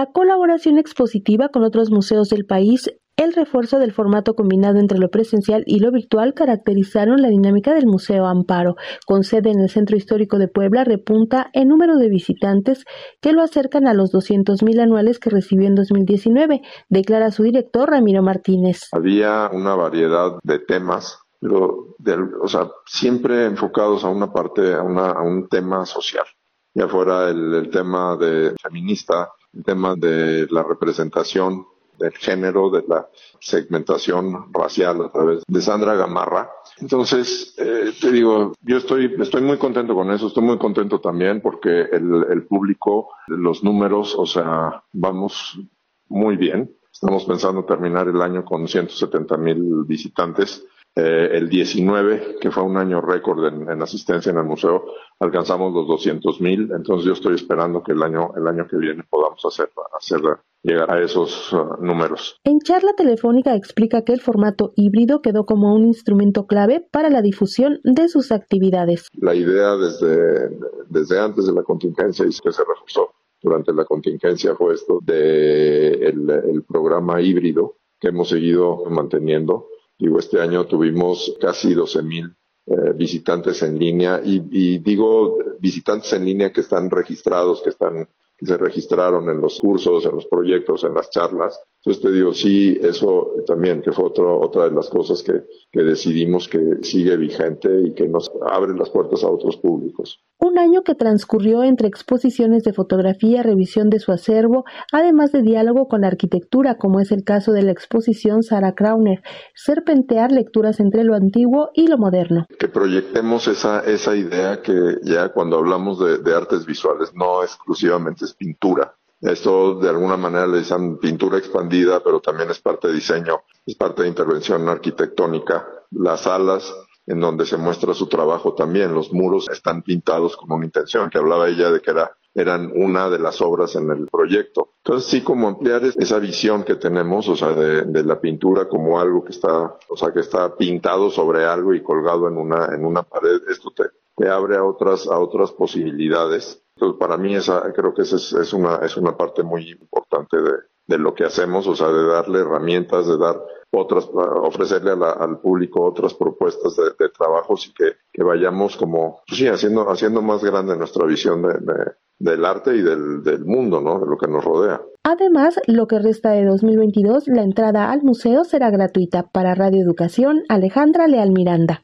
la colaboración expositiva con otros museos del país el refuerzo del formato combinado entre lo presencial y lo virtual caracterizaron la dinámica del Museo Amparo, con sede en el Centro Histórico de Puebla, repunta en número de visitantes que lo acercan a los 200.000 anuales que recibió en 2019, declara su director Ramiro Martínez. Había una variedad de temas pero o sea, siempre enfocados a una parte, a, un tema social. Ya fuera el tema de feminista, el tema de la representación del género, de la segmentación racial a través de Sandra Gamarra. Entonces, eh, te digo, yo estoy, estoy muy contento con eso, estoy muy contento también porque el, el público, los números, o sea, vamos muy bien. Estamos pensando terminar el año con 170 mil visitantes eh, el 19, que fue un año récord en, asistencia en el museo, alcanzamos los 200 mil. Entonces yo estoy esperando que el año, el año que viene podamos hacer, hacer llegar a esos uh, números. En charla telefónica explica que el formato híbrido quedó como un instrumento clave para la difusión de sus actividades. La idea desde, desde antes de la contingencia y que se reforzó durante la contingencia fue esto de el programa híbrido que hemos seguido manteniendo Digo, este año tuvimos casi 12 mil eh, visitantes en línea y, y, digo visitantes en línea que están registrados, que están que se registraron en los cursos, en los proyectos, en las charlas. Entonces te digo, sí, eso también, que fue otro, otra de las cosas que, que decidimos que sigue vigente y que nos abre las puertas a otros públicos. Un año que transcurrió entre exposiciones de fotografía, revisión de su acervo, además de diálogo con la arquitectura, como es el caso de la exposición Sarah Krauner, serpentear lecturas entre lo antiguo y lo moderno. Que proyectemos esa, esa idea que ya cuando hablamos de, de artes visuales no exclusivamente es pintura. Esto de alguna manera le dicen pintura expandida, pero también es parte de diseño, es parte de intervención arquitectónica. Las salas en donde se muestra su trabajo también. Los muros están pintados con una intención, que hablaba ella de que era, eran una de las obras en el proyecto. Entonces sí, como ampliar esa visión que tenemos, o sea, de, la pintura como algo que está, o sea, que está pintado sobre algo y colgado en una, en una pared, esto te, te abre a otras, a otras posibilidades. Entonces, para mí esa, creo que esa es, es una, es una parte muy importante de, de lo que hacemos, o sea, de darle herramientas, de dar otras, ofrecerle al público otras propuestas de, trabajos y que, que, vayamos como, pues sí, haciendo, haciendo más grande nuestra visión de, del arte y del, del mundo, ¿no? De lo que nos rodea. Además, lo que resta de 2022, la entrada al museo será gratuita. Para Radio Educación, Alejandra Leal Miranda.